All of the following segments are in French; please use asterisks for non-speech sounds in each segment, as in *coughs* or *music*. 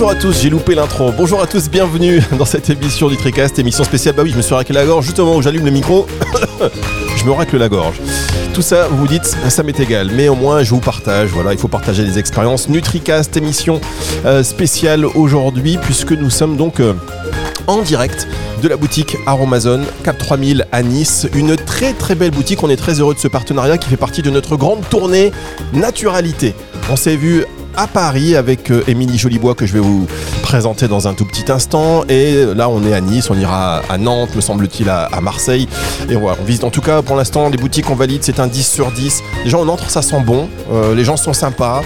Bonjour à tous, j'ai loupé l'intro. Bonjour à tous, bienvenue dans cette émission du Tricast, émission spéciale. Bah oui, je me suis raqué la gorge juste où j'allume le micro. *coughs* je me racle la gorge. Tout ça, vous vous dites, ça m'est égal. Mais au moins, je vous partage. Voilà, il faut partager des expériences. NutriCast, émission euh, spéciale aujourd'hui, puisque nous sommes donc euh, en direct de la boutique Aromazone Cap 3000 à Nice. Une très très belle boutique. On est très heureux de ce partenariat qui fait partie de notre grande tournée Naturalité. On s'est vu à Paris avec euh, Émilie Jolibois que je vais vous présenter dans un tout petit instant. Et là, on est à Nice, on ira à Nantes, me semble-t-il, à, à Marseille. Et voilà, on visite en tout cas pour l'instant les boutiques, on valide, c'est un 10 sur 10. Les gens, on entre, ça sent bon, euh, les gens sont sympas.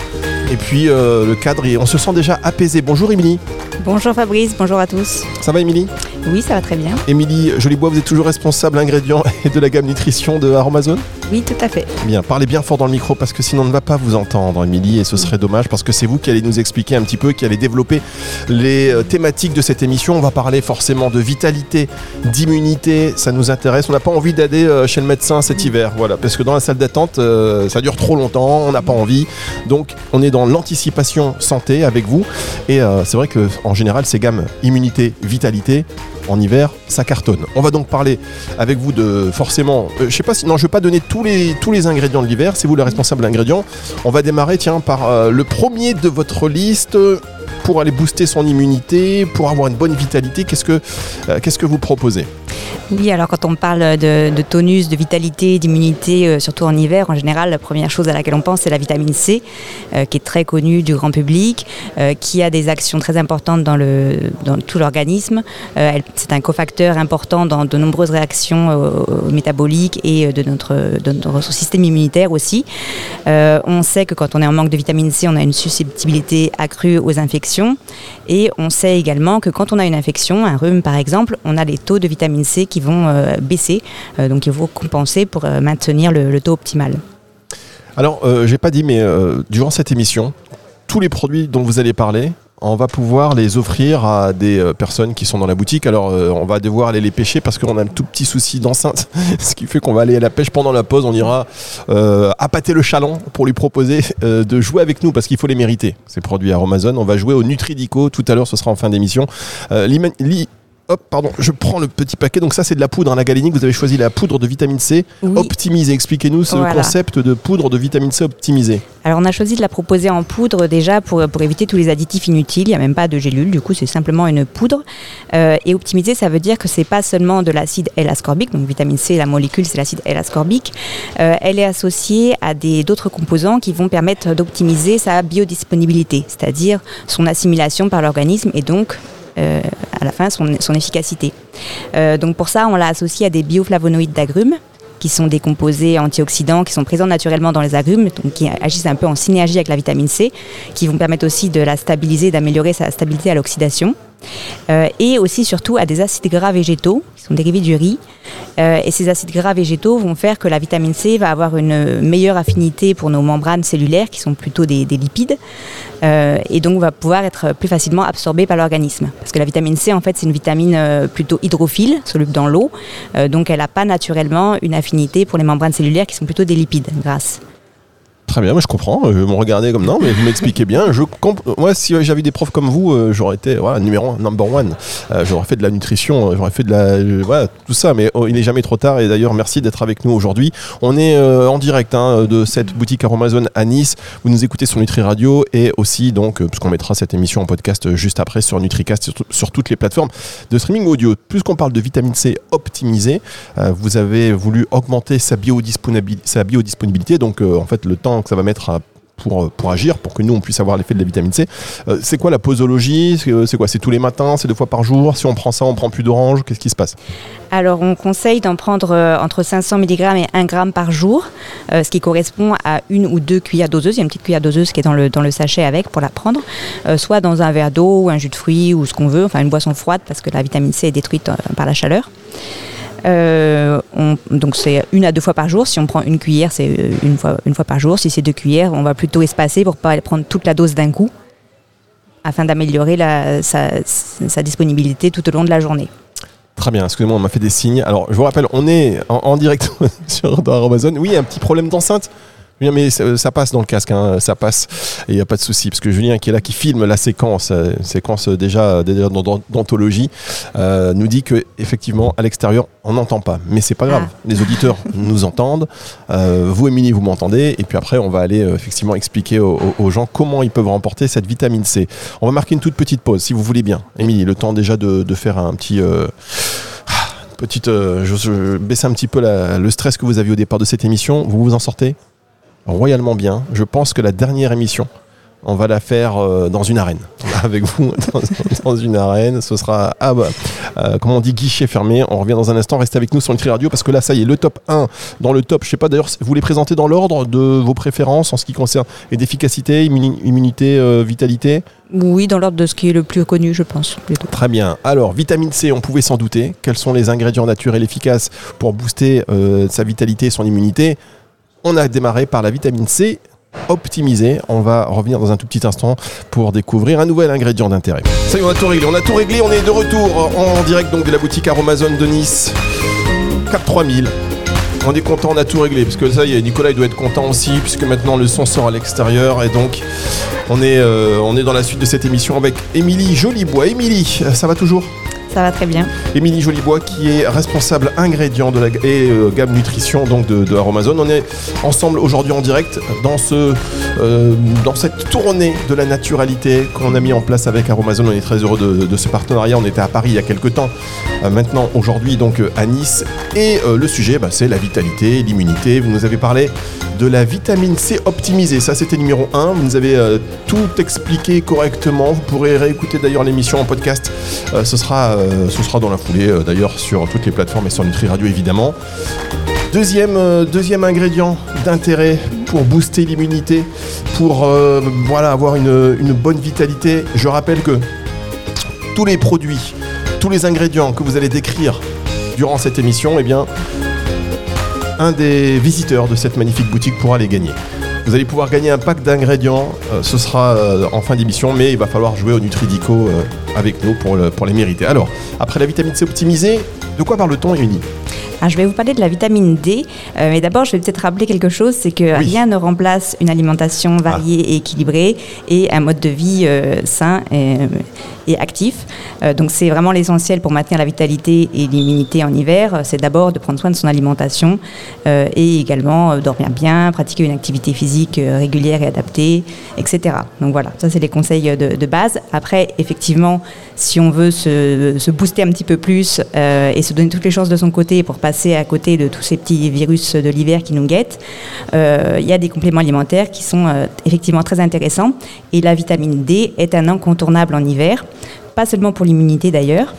Et puis euh, le cadre, on se sent déjà apaisé. Bonjour Émilie. Bonjour Fabrice, bonjour à tous. Ça va Émilie? Oui, ça va très bien. Émilie Jolibois, vous êtes toujours responsable ingrédients et de la gamme nutrition de Aromazone? Oui, tout à fait. Bien, parlez bien fort dans le micro parce que sinon on ne va pas vous entendre, Émilie, et ce serait dommage parce que c'est vous qui allez nous expliquer un petit peu, qui allez développer les euh, thématiques de cette émission. On va parler forcément de vitalité, d'immunité, ça nous intéresse. On n'a pas envie d'aller euh, chez le médecin cet hiver, voilà, parce que dans la salle d'attente, euh, ça dure trop longtemps, on n'a pas envie. Donc, on est dans l'anticipation santé avec vous, et c'est vrai que en général, ces gammes immunité, vitalité, en hiver, ça cartonne. On va donc parler avec vous de forcément, euh, je sais pas si, non, je vais pas donner tous tous les ingrédients de l'hiver, c'est vous le responsable d'ingrédients. On va démarrer, tiens, par euh, le premier de votre liste pour aller booster son immunité, pour avoir une bonne vitalité. Qu'est-ce que, euh, qu'est-ce que vous proposez? Oui, alors quand on parle de, tonus, de vitalité, d'immunité, euh, surtout en hiver, en général, la première chose à laquelle on pense, c'est la vitamine C, euh, qui est très connue du grand public, qui a des actions très importantes dans, le, dans tout l'organisme. C'est un cofacteur important dans de nombreuses réactions métaboliques et de notre, de notre système immunitaire aussi. On sait que quand on est en manque de vitamine C, on a une susceptibilité accrue aux infections. Et on sait également que quand on a une infection, un rhume par exemple, on a les taux de vitamine C qui vont euh, baisser. Euh, donc il faut compenser pour euh, maintenir le, taux optimal. Alors, euh, j'ai pas dit, mais durant cette émission, tous les produits dont vous allez parler, on va pouvoir les offrir à des euh, personnes qui sont dans la boutique. Alors, euh, on va devoir aller les pêcher parce qu'on a un tout petit souci d'enceinte, *laughs* ce qui fait qu'on va aller à la pêche pendant la pause. On ira euh, appâter le chaland pour lui proposer euh, de jouer avec nous parce qu'il faut les mériter. Ces produits Aromazone. On va jouer au Nutridico tout à l'heure. Ce sera en fin d'émission. Hop, pardon, je prends le petit paquet. Donc ça, c'est de la poudre, hein, la galénique. Vous avez choisi la poudre de vitamine C Oui. optimisée. Expliquez-nous ce Voilà. concept de poudre de vitamine C optimisée. Alors on a choisi de la proposer en poudre déjà pour, pour éviter tous les additifs inutiles. Il n'y a même pas de gélule, du coup c'est simplement une poudre. Euh, et optimiser, ça veut dire que c'est pas seulement de l'acide L-ascorbique, donc vitamine C, la molécule c'est l'acide L-ascorbique. Euh, elle est associée à d'autres composants qui vont permettre d'optimiser sa biodisponibilité, c'est-à-dire son assimilation par l'organisme et donc euh, à la fin son, efficacité. Euh, donc pour ça, on l'a associé à des bioflavonoïdes d'agrumes qui sont des composés antioxydants qui sont présents naturellement dans les agrumes, donc qui agissent un peu en synergie avec la vitamine C, qui vont permettre aussi de la stabiliser, d'améliorer sa stabilité à l'oxydation. Euh, et aussi surtout à des acides gras végétaux qui sont dérivés du riz. Euh, et ces acides gras végétaux vont faire que la vitamine C va avoir une meilleure affinité pour nos membranes cellulaires qui sont plutôt des, des lipides euh, et donc va pouvoir être plus facilement absorbée par l'organisme. Parce que la vitamine C en fait c'est une vitamine plutôt hydrophile, soluble dans l'eau, donc elle n'a pas naturellement une affinité pour les membranes cellulaires qui sont plutôt des lipides grasses. Très bien, moi je comprends. Euh, Vous me regardez comme non, mais vous m'expliquez bien. Moi, si j'avais des profs comme vous, euh, j'aurais été numéro un. Euh, j'aurais fait de la nutrition, j'aurais fait de la. voilà, tout ça, mais oh, il n'est jamais trop tard. Et d'ailleurs, merci d'être avec nous aujourd'hui. On est en direct hein, de cette boutique Aromazone à Nice. Vous nous écoutez sur Nutri Radio et aussi, donc, puisqu'on mettra cette émission en podcast juste après sur NutriCast, sur, toutes les plateformes de streaming audio. Puisqu'on parle de vitamine C optimisée, vous avez voulu augmenter sa, biodisponibil- sa biodisponibilité, donc en fait le temps que ça va mettre pour, euh, pour agir, pour que nous on puisse avoir l'effet de la vitamine C. Euh, c'est quoi la posologie? C'est euh, c'est quoi? C'est tous les matins? C'est deux fois par jour? Si on prend ça, on prend plus d'orange? Qu'est-ce qui se passe? Alors, on conseille d'en prendre entre 500 mg et 1 g par jour, ce qui correspond à une ou deux cuillères doseuses. Il y a une petite cuillère doseuse qui est dans le, dans le sachet avec pour la prendre, soit dans un verre d'eau ou un jus de fruits ou ce qu'on veut, enfin une boisson froide parce que la vitamine C est détruite par la chaleur. Euh, on- donc c'est une à deux fois par jour. Si on prend une cuillère, c'est euh, une fois, par jour. Si c'est deux cuillères, on va plutôt espacer pour pas prendre toute la dose d'un coup, afin d'améliorer sa, disponibilité tout au long de la journée. Très bien, excusez-moi, on m'a fait des signes. Alors, je vous rappelle, on est en, en direct *laughs* sur Amazon. Oui, un petit problème d'enceinte. Mais ça, ça passe dans le casque, hein, ça passe, et il n'y a pas de souci, parce que Julien qui est là, qui filme la séquence, euh, séquence déjà, déjà d'anthologie, euh, nous dit que effectivement à l'extérieur on n'entend pas, mais c'est pas grave. Ah. Les auditeurs *laughs* nous entendent, euh, vous Émilie vous m'entendez, et puis après on va aller euh, effectivement expliquer aux, gens comment ils peuvent remporter cette vitamine C. On va marquer une toute petite pause, si vous voulez bien. Émilie, le temps déjà de, de faire un petit euh, petite, euh, je, je baisse un petit peu la- le stress que vous aviez au départ de cette émission. Vous vous en sortez? Royalement bien. Je pense que la dernière émission, on va la faire euh, dans une arène. *laughs* Avec vous, dans, dans une arène. Ce sera, ah bah, euh, comment on dit, guichet fermé. On revient dans un instant. Restez avec nous sur Nutri Radio parce que là, ça y est, le top 1 dans le top. Je sais pas d'ailleurs, vous les présentez dans l'ordre de vos préférences en ce qui concerne et d'efficacité, immuni- immunité, euh, vitalité? Oui, dans l'ordre de ce qui est le plus connu, je pense. plutôt. Très bien. Alors, vitamine C, on pouvait s'en douter. Quels sont les ingrédients naturels efficaces pour booster sa vitalité et son immunité? On a démarré par la vitamine C optimisée. On va revenir dans un tout petit instant pour découvrir un nouvel ingrédient d'intérêt. Ça y est, on a tout réglé. On a tout réglé. On est de retour en direct donc de la boutique Aromazone de Nice. Cap 3000. On est content, on a tout réglé, parce que ça y est, Nicolas il doit être content aussi, puisque maintenant le son sort à l'extérieur, et donc on est, euh, on est dans la suite de cette émission avec Émilie Jolibois. Émilie, ça va toujours? Ça va très bien. Émilie Jolibois qui est responsable ingrédients de la, et euh, gamme nutrition donc de, de Aromazone. On est ensemble aujourd'hui en direct euh, dans cette tournée de la naturalité qu'on a mis en place avec Aromazone. On est très heureux de, ce partenariat. On était à Paris il y a quelques temps. Euh, maintenant, aujourd'hui, donc à Nice. Et le sujet, bah, c'est la vitalité, l'immunité. Vous nous avez parlé de la vitamine C optimisée. Ça, c'était numéro 1. Vous nous avez tout expliqué correctement. Vous pourrez réécouter d'ailleurs l'émission en podcast. Ce, sera, ce sera dans la foulée, euh, d'ailleurs, sur toutes les plateformes et sur Nutri Radio, évidemment. Deuxième, euh, ingrédient d'intérêt pour booster l'immunité, pour euh, voilà, avoir une, une bonne vitalité. Je rappelle que tous les produits, tous les ingrédients que vous allez décrire durant cette émission, eh bien, un des visiteurs de cette magnifique boutique pourra les gagner. Vous allez pouvoir gagner un pack d'ingrédients, euh, ce sera euh, en fin d'émission, mais il va falloir jouer au Nutridico euh, avec nous pour, le- pour les mériter. Alors, après la vitamine C optimisée, de quoi parle-t-on, Émilie Alors, je vais vous parler de la vitamine D, euh, mais d'abord, je vais peut-être rappeler quelque chose, c'est que Oui. rien ne remplace une alimentation variée et équilibrée et un mode de vie euh, sain et, et actif. Euh, donc, c'est vraiment l'essentiel pour maintenir la vitalité et l'immunité en hiver. C'est d'abord de prendre soin de son alimentation euh, et également euh, dormir bien, pratiquer une activité physique euh, régulière et adaptée, etc. Donc voilà, ça c'est les conseils de, de base. Après, effectivement, si on veut se, se booster un petit peu plus euh, et se donner toutes les chances de son côté pour passer à côté de tous ces petits virus de l'hiver qui nous guettent, euh, il y a des compléments alimentaires qui sont euh, effectivement très intéressants. Et la vitamine D est un incontournable en hiver, pas seulement pour l'immunité d'ailleurs.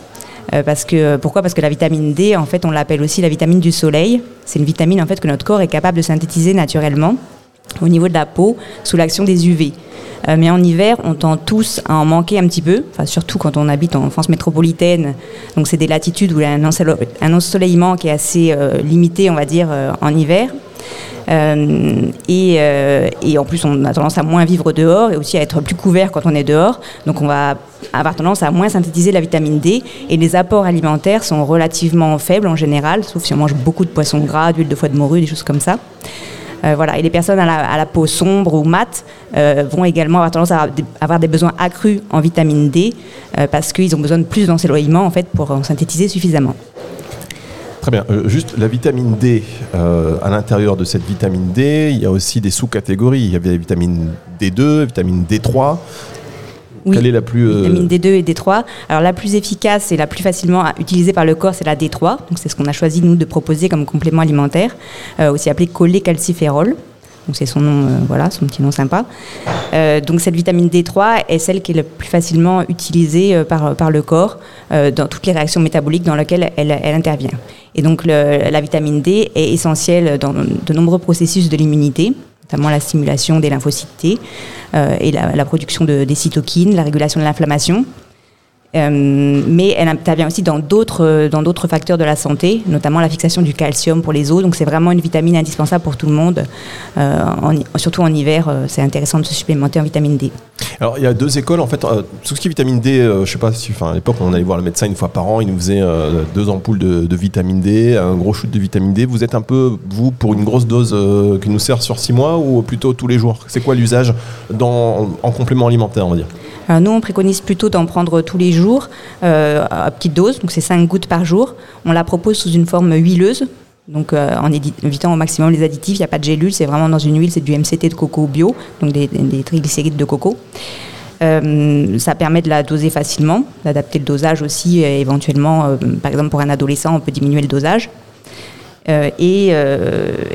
Euh, parce que, pourquoi? Parce que la vitamine D, en fait, on l'appelle aussi la vitamine du soleil. C'est une vitamine en fait, que notre corps est capable de synthétiser naturellement au niveau de la peau sous l'action des UV. Euh, mais en hiver, on tend tous à en manquer un petit peu, surtout quand on habite en France métropolitaine. Donc c'est des latitudes où il y a un, ensole- un ensoleillement qui est assez euh, limité, on va dire, euh, en hiver. Et, et en plus, on a tendance à moins vivre dehors et aussi à être plus couvert quand on est dehors. Donc, on va avoir tendance à moins synthétiser la vitamine D. Et les apports alimentaires sont relativement faibles en général, sauf si on mange beaucoup de poissons gras, d'huile de foie de morue, des choses comme ça. Euh, voilà. Et les personnes à la, peau sombre ou mate euh, vont également avoir tendance à avoir des besoins accrus en vitamine D euh, parce qu'ils ont besoin de plus d'ensoleillement en fait pour en synthétiser suffisamment. Très bien. Juste la vitamine D, à l'intérieur de cette vitamine D, il y a aussi des sous-catégories. Il y avait la vitamine D2, vitamine D3. Oui. Quelle est la plus. euh, Vitamine D2 et D3. Alors la plus efficace et la plus facilement utilisée par le corps, c'est la D3. Donc c'est ce qu'on a choisi nous de proposer comme complément alimentaire, euh, aussi appelé cholécalciférol. Donc c'est son nom, euh, voilà, son petit nom sympa. Euh, donc cette vitamine D3 est celle qui est le plus facilement utilisée euh, par, par le corps dans toutes les réactions métaboliques dans lesquelles elle, elle intervient. Et donc le- la vitamine D est essentielle dans de nombreux processus de l'immunité, notamment la stimulation des lymphocytes T euh, et la, production de, des cytokines, la régulation de l'inflammation. Mais elle intervient aussi dans d'autres, dans d'autres facteurs de la santé, notamment la fixation du calcium pour les os. Donc c'est vraiment une vitamine indispensable pour tout le monde. surtout en hiver, c'est intéressant de se supplémenter en vitamine D. Alors il y a deux écoles en fait. tout ce qui est vitamine D, je sais pas si, à l'époque on allait voir le médecin une fois par an, il nous faisait deux ampoules de, vitamine D, un gros shoot de vitamine D. Vous êtes un peu vous pour une grosse dose qui nous sert sur six mois ou plutôt tous les jours? C'est quoi l'usage en complément alimentaire, on va dire? Nous, on préconise plutôt d'en prendre tous les jours euh, à petite dose, donc c'est 5 gouttes par jour. On la propose sous une forme huileuse, donc euh, en évitant au maximum les additifs. Il n'y a pas de gélule, c'est vraiment dans une huile, c'est du MCT de coco bio, donc des, triglycérides de coco. Euh, ça permet de la doser facilement, d'adapter le dosage aussi, éventuellement, par exemple pour un adolescent, on peut diminuer le dosage. et,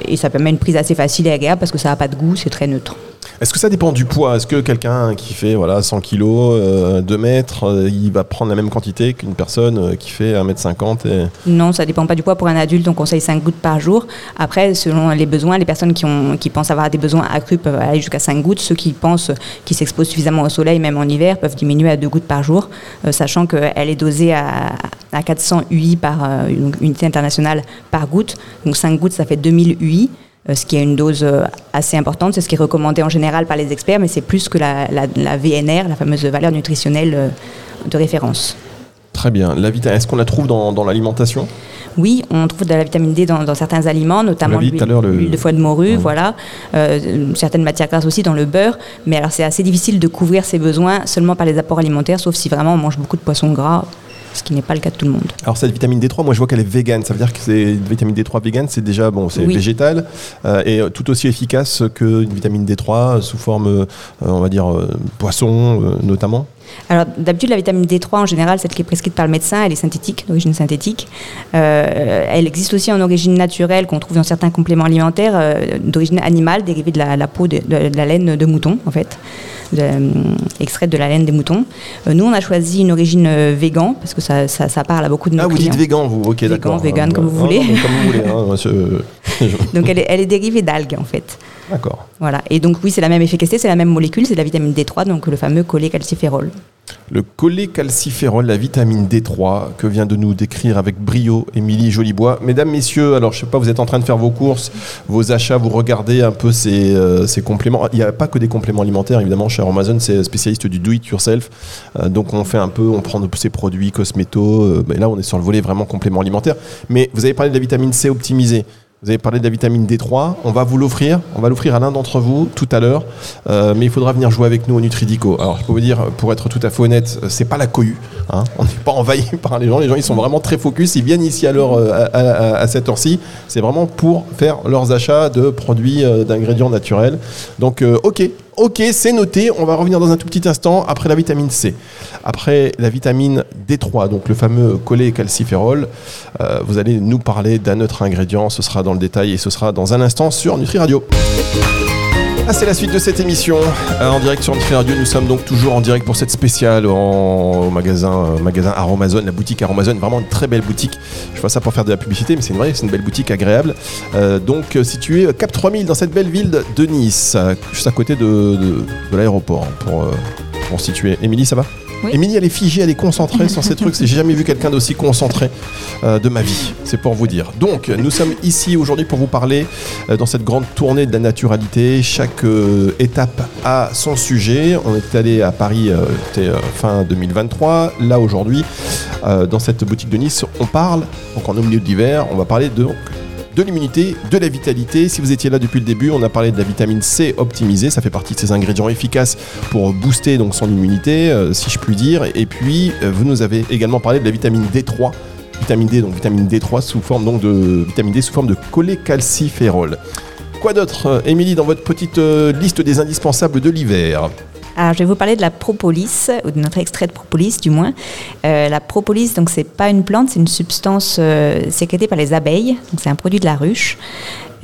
et, ça permet une prise assez facile et agréable parce que ça n'a pas de goût, c'est très neutre. Est-ce que ça dépend du poids? Est-ce que quelqu'un qui fait voilà, 100 kg, 2 mètres, euh, il va prendre la même quantité qu'une personne euh, qui fait 1 mètre 50 et... Non, ça dépend pas du poids. Pour un adulte, on conseille 5 gouttes par jour. Après, selon les besoins, les personnes qui, pensent avoir des besoins accrus peuvent aller jusqu'à 5 gouttes. Ceux qui pensent qu'ils s'exposent suffisamment au soleil, même en hiver, peuvent diminuer à 2 gouttes par jour, euh, sachant qu'elle est dosée à, à 400 UI par unité internationale par goutte. Donc 5 gouttes, ça fait 2000 UI. Euh, ce qui est une dose euh, assez importante. C'est ce qui est recommandé en général par les experts, mais c'est plus que la, VNR, la fameuse valeur nutritionnelle euh, de référence. Très bien. La est-ce qu'on la trouve dans, l'alimentation? Oui, on trouve de la vitamine D dans, certains aliments, notamment l'huile de foie de morue, voilà. certaines matières grasses aussi dans le beurre. Mais alors c'est assez difficile de couvrir ses besoins seulement par les apports alimentaires, sauf si vraiment on mange beaucoup de poissons gras ce qui n'est pas le cas de tout le monde. Alors cette vitamine D3, moi je vois qu'elle est végane, ça veut dire que c'est vitamine D3 végane, c'est déjà bon, c'est végétal euh, et tout aussi efficace qu'une vitamine D3 sous forme, euh, on va dire euh, poisson notamment. Alors d'habitude la vitamine D3 en général, celle qui est prescrite par le médecin, elle est synthétique, d'origine synthétique. elle existe aussi en origine naturelle qu'on trouve dans certains compléments alimentaires d'origine animale, dérivée de la, peau de, de, la laine de mouton en fait de, euh, extraite de la laine des moutons. Euh, nous, on a choisi une origine euh, végan parce que ça, ça, parle à beaucoup de nos ah, vous dites végan, vous Ok, d'accord. Végan, comme vous voulez. comme vous voulez. Hein, *laughs* Donc, elle est, elle est dérivée d'algues, en fait. D'accord. Voilà. Et donc, oui, c'est la même efficacité, c'est la même molécule, c'est la vitamine D3, donc le fameux cholécalciférol. Le cholécalciférol, la vitamine D3, que vient de nous décrire avec brio Émilie Jolibois. Mesdames, messieurs, alors je sais pas, vous êtes en train de faire vos courses, vos achats, vous regardez un peu ces, euh, compléments. Il n'y a pas que des compléments alimentaires, évidemment, chez Amazon, c'est spécialiste du do-it-yourself. Euh, donc on fait un peu, on prend ces produits cosméto. Euh, mais là, on est sur le volet vraiment complément alimentaire. Mais vous avez parlé de la vitamine C optimisée. Vous avez parlé de la vitamine D3, on va vous l'offrir, on va l'offrir à l'un d'entre vous tout à l'heure, euh, mais il faudra venir jouer avec nous au Nutridico. Alors je peux vous dire, pour être tout à fait honnête, euh, c'est pas la cohue, hein. on n'est pas envahi *laughs* par les gens, les gens ils sont vraiment très focus, ils viennent ici à, euh, à, cette heure-ci, c'est vraiment pour faire leurs achats de produits, d'ingrédients naturels. Donc ok, Ok, c'est noté. On va revenir dans un tout petit instant après la vitamine C. Après la vitamine D3, donc le fameux cholécalciférol, euh, vous allez nous parler d'un autre ingrédient. Ce sera dans le détail et ce sera dans un instant sur Nutri Radio. Ah, c'est la suite de cette émission euh, en direct sur Nutri Radio. Nous sommes donc toujours en direct pour cette spéciale au magasin, euh, Aromazone, la boutique Aromazone. Vraiment une très belle boutique. Je vois ça pour faire de la publicité, mais c'est une vraie, c'est une belle boutique agréable. Euh, donc située Cap 3000 dans cette belle ville de Nice, juste à côté de, de, l'aéroport pour, pour situer. Émilie, ça va? Émilie, elle est figée, elle est concentrée sur ces trucs. J'ai jamais vu quelqu'un d'aussi concentré euh, de ma vie. C'est pour vous dire. Donc, nous sommes ici aujourd'hui pour vous parler euh, dans cette grande tournée de la naturalité. Chaque euh, étape a son sujet. On est allé à Paris fin 2023. Là, aujourd'hui, dans cette boutique de Nice, on parle, donc en milieu d'hiver, on va parler de de l'immunité, de la vitalité. Si vous étiez là depuis le début, on a parlé de la vitamine C optimisée. Ça fait partie de ces ingrédients efficaces pour booster donc son immunité, euh, si je puis dire. Et puis, euh, vous nous avez également parlé de la vitamine D3 vitamine D, donc vitamine D3 sous forme donc de vitamine D sous forme de cholécalciférol. Quoi d'autre, euh, Émilie, dans votre petite liste des indispensables de l'hiver? Alors, je vais vous parler de la propolis, ou de notre extrait de propolis du moins. Euh, la propolis, donc c'est pas une plante, c'est une substance euh, sécrétée par les abeilles. Donc c'est un produit de la ruche.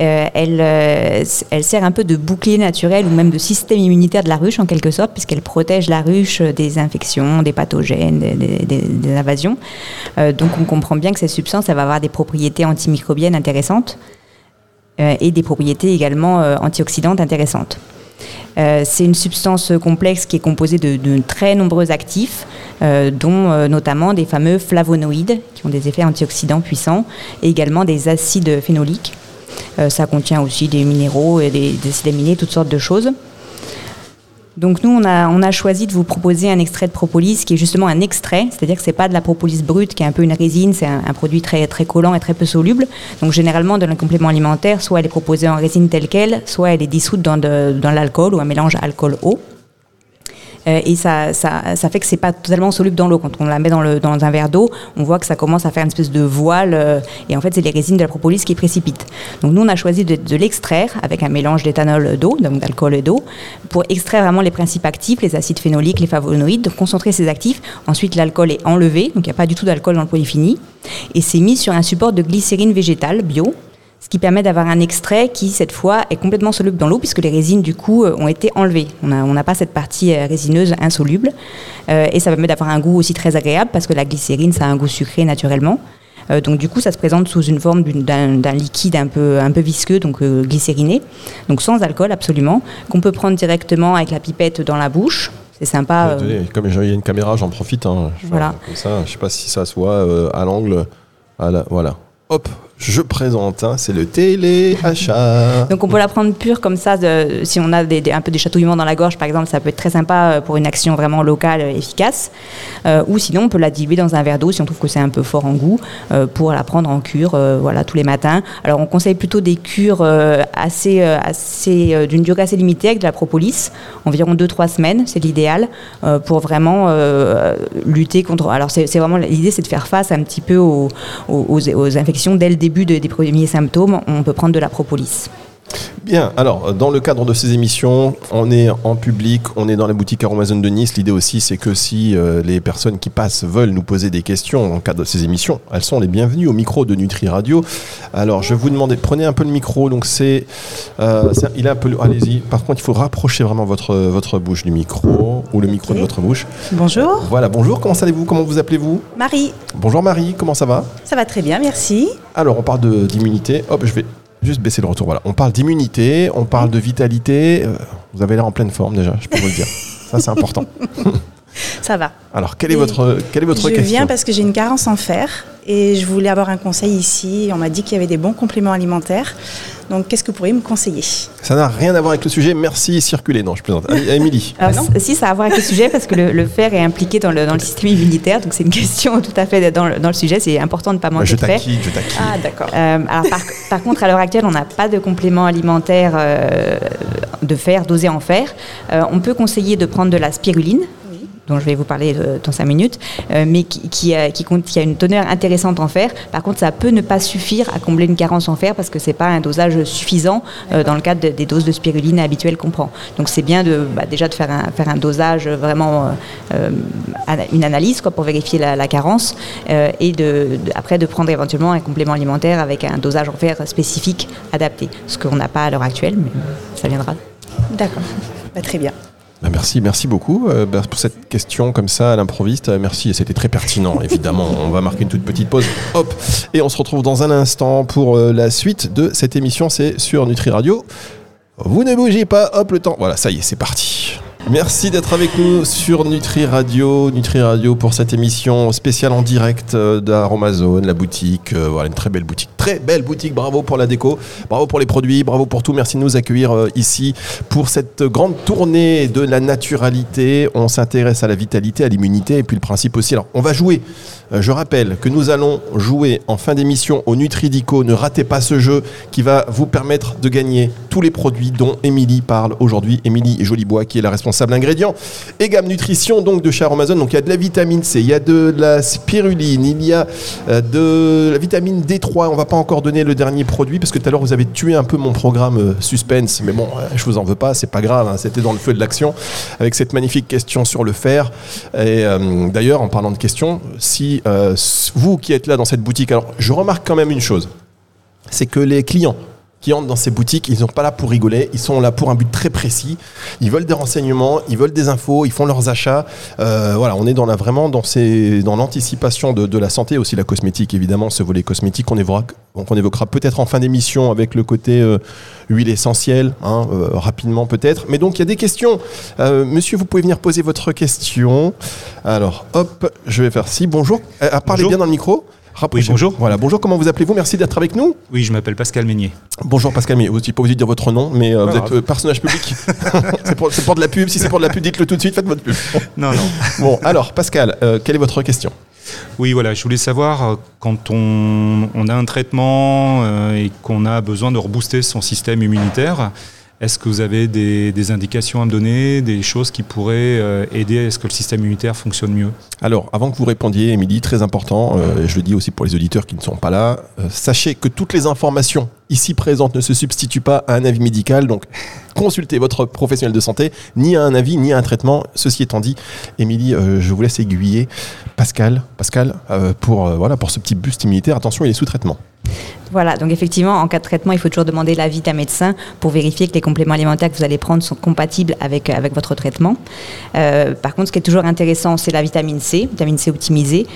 Euh, elle, elle, sert un peu de bouclier naturel ou même de système immunitaire de la ruche en quelque sorte, puisqu'elle protège la ruche des infections, des pathogènes, des, invasions. donc on comprend bien que cette substance, elle va avoir des propriétés antimicrobiennes intéressantes et des propriétés également antioxydantes intéressantes. Euh, c'est une substance complexe qui est composée de, très nombreux actifs, euh, dont euh, notamment des fameux flavonoïdes qui ont des effets antioxydants puissants et également des acides phénoliques. Ça contient aussi des minéraux et des, des acides toutes sortes de choses. Donc nous, on a, on a choisi de vous proposer un extrait de propolis qui est justement un extrait, c'est-à-dire que c'est pas de la propolis brute qui est un peu une résine, c'est un, produit très, très collant et très peu soluble. Donc généralement, dans le complément alimentaire, soit elle est proposée en résine telle qu'elle, soit elle est dissoute dans, de- dans l'alcool ou un mélange alcool-eau. Euh, et ça, ça, ça fait que c'est pas totalement soluble dans l'eau. Quand on la met dans, le, dans un verre d'eau, on voit que ça commence à faire une espèce de voile. euh, et en fait, c'est les résines de la propolis qui précipitent. Donc nous, on a choisi de, l'extraire avec un mélange d'éthanol d'eau, donc d'alcool et d'eau, pour extraire vraiment les principes actifs, les acides phénoliques, les flavonoïdes, concentrer ces actifs. Ensuite, l'alcool est enlevé, donc il n'y a pas du tout d'alcool dans le produit fini. Et c'est mis sur un support de glycérine végétale bio, ce qui permet d'avoir un extrait qui, cette fois, est complètement soluble dans l'eau, puisque les résines, du coup, euh, ont été enlevées. On n'a on pas cette partie euh, résineuse insoluble. Euh, et ça permet d'avoir un goût aussi très agréable, parce que la glycérine, ça a un goût sucré naturellement. Euh, donc du coup, ça se présente sous une forme d'un liquide un peu, un peu visqueux, donc euh, glycériné, donc sans alcool absolument, qu'on peut prendre directement avec la pipette dans la bouche. C'est sympa. Attendez, Comme il y a une caméra, j'en profite. hein. Je Voilà. Comme ça, je sais pas si ça se voit euh, à l'angle. Voilà. Hop, je présente. hein, c'est le téléachat. Donc on peut la prendre pure comme ça, si on a un peu des chatouillements dans la gorge par exemple, ça peut être très sympa euh, pour une action vraiment locale, euh, efficace. Euh, ou sinon on peut la diluer dans un verre d'eau si on trouve que c'est un peu fort en goût, pour la prendre en cure voilà, tous les matins. Alors on conseille plutôt des cures assez, assez, d'une durée assez limitée avec de la propolis, environ 2-3 semaines, c'est l'idéal, pour vraiment lutter contre... Alors c'est vraiment l'idée c'est de faire face un petit peu aux- aux infections dès le début de- des premiers symptômes, on peut prendre de la propolis. Bien, alors, dans le cadre de ces émissions, on est en public, on est dans la boutique Aromazone de Nice. L'idée aussi, c'est que si euh, les personnes qui passent veulent nous poser des questions le cadre de ces émissions, elles sont les bienvenues au micro de Nutri Radio. Alors, je vais vous demander, prenez un peu le micro. Donc, c'est. euh, il est un peu. Allez-y. Par contre, il faut rapprocher vraiment votre, votre bouche du micro ou le micro de votre bouche. Bonjour, Voilà, bonjour, comment allez-vous? Comment vous appelez-vous? Marie. Bonjour Marie, comment ça va? Ça va très bien, merci. Alors, on parle de- d'immunité. Hop, je vais juste baisser le retour. Voilà. On parle d'immunité, on parle de vitalité. Euh, vous avez l'air en pleine forme déjà, je peux vous le dire. Ça, c'est important. *laughs* Ça va. Alors, quelle est Et votre, quelle est votre je question viens parce que j'ai une carence en fer et je voulais avoir un conseil ici. On m'a dit qu'il y avait des bons compléments alimentaires. Donc, qu'est-ce que vous pourriez me conseiller? Ça n'a rien à voir avec le sujet. Merci, circuler. Non, je plaisante. Allez, *laughs* Émilie. Alors, c- si, ça a à voir avec le sujet, parce que le, le fer est impliqué dans le, dans le système immunitaire, donc c'est une question tout à fait dans le, dans le sujet. C'est important de ne pas manquer Je de fer. taquine, je taquine. Ah, d'accord. Euh, alors par, par contre, à l'heure actuelle, on n'a pas de complément alimentaire euh, de fer dosé en fer. Euh, on peut conseiller de prendre de la spiruline. Dont je vais vous parler euh, dans 5 minutes, euh, mais qui, qui, a, qui, compte- qui a une teneur intéressante en fer. Par contre, ça peut ne pas suffire à combler une carence en fer parce que c'est pas un dosage suffisant euh, dans le cadre de- des doses de spiruline habituelles qu'on prend. Donc c'est bien de, bah, déjà de faire un, faire un dosage vraiment, euh, une analyse quoi, pour vérifier la, la carence et de- après de prendre éventuellement un complément alimentaire avec un dosage en fer spécifique adapté. Ce qu'on n'a pas à l'heure actuelle, mais ça viendra. D'accord. Bah, très bien. Bah, merci, merci beaucoup euh, bah, pour cette question comme ça à l'improviste. Euh, merci, c'était très pertinent, *laughs* évidemment. On va marquer une toute petite pause. Hop, et on se retrouve dans un instant pour euh, la suite de cette émission. C'est sur Nutri Radio. Vous ne bougez pas, hop, le temps. Voilà, ça y est, c'est parti. Merci d'être avec nous sur Nutri Radio. Nutri Radio pour cette émission spéciale en direct euh, d'Aromazone, la boutique. Euh, voilà, une très belle boutique. Très belle boutique. Bravo pour la déco. Bravo pour les produits. Bravo pour tout. Merci de nous accueillir euh, ici pour cette grande tournée de la naturalité. On s'intéresse à la vitalité, à l'immunité et puis le principe aussi. Alors, on va jouer. Je rappelle que nous allons jouer en fin d'émission au Nutridico. Ne ratez pas ce jeu qui va vous permettre de gagner tous les produits dont Émilie parle aujourd'hui. Émilie Jolibois qui est la responsable ingrédient et gamme nutrition donc de chez Amazon. Donc il y a de la vitamine C, il y a de la spiruline, il y a euh, de la vitamine D3. On va pas encore donner le dernier produit parce que tout à l'heure vous avez tué un peu mon programme euh, suspense. Mais bon, euh, je vous en veux pas, c'est pas grave. hein. C'était dans le feu de l'action avec cette magnifique question sur le fer. Et d'ailleurs, en parlant de questions, si vous qui êtes là dans cette boutique, alors je remarque quand même une chose, c'est que les clients qui entrent dans ces boutiques, ils sont pas là pour rigoler, ils sont là pour un but très précis. Ils veulent des renseignements, ils veulent des infos, ils font leurs achats. Euh, voilà, on est dans la, vraiment dans, ces, dans l'anticipation de, de la santé, aussi la cosmétique, évidemment, ce volet cosmétique qu'on évoquera, qu'on évoquera peut-être en fin d'émission avec le côté euh, huile essentielle, hein, euh, rapidement peut-être. Mais donc il y a des questions. Euh, monsieur, vous pouvez venir poser votre question. Alors, hop, je vais faire ci. Bonjour. Parlez Bonjour. bien dans le micro. Rapprochez- bonjour. Voilà, bonjour, comment vous appelez-vous? Merci d'être avec nous. Oui, je m'appelle Pascal Meignier. Bonjour Pascal, mais vous n'êtes pas obligé de dire votre nom, mais euh, vous êtes euh, personnage public. *laughs* c'est pour, de la pub, si c'est pour de la pub, dites-le tout de suite, faites votre pub. *laughs* Non, non. Bon, alors Pascal, euh, quelle est votre question? Oui, voilà, je voulais savoir, quand on, on a un traitement euh, et qu'on a besoin de rebooster son système immunitaire, est-ce que vous avez des, des indications à me donner, des choses qui pourraient euh, aider à ce que le système immunitaire fonctionne mieux? Alors, avant que vous répondiez, Émilie, très important, euh, je le dis aussi pour les auditeurs qui ne sont pas là, euh, sachez que toutes les informations ici présentes ne se substituent pas à un avis médical, donc consultez votre professionnel de santé, ni à un avis, ni à un traitement. Ceci étant dit, Émilie, euh, je vous laisse aiguiller Pascal, Pascal, euh, pour, euh, voilà, pour ce petit boost immunitaire. Attention, il est sous traitement. Voilà, donc effectivement, en cas de traitement, il faut toujours demander l'avis d'un médecin pour vérifier que les compléments alimentaires que vous allez prendre sont compatibles avec, avec votre traitement. Par contre, ce qui est toujours intéressant, c'est la vitamine C, vitamine C optimisée,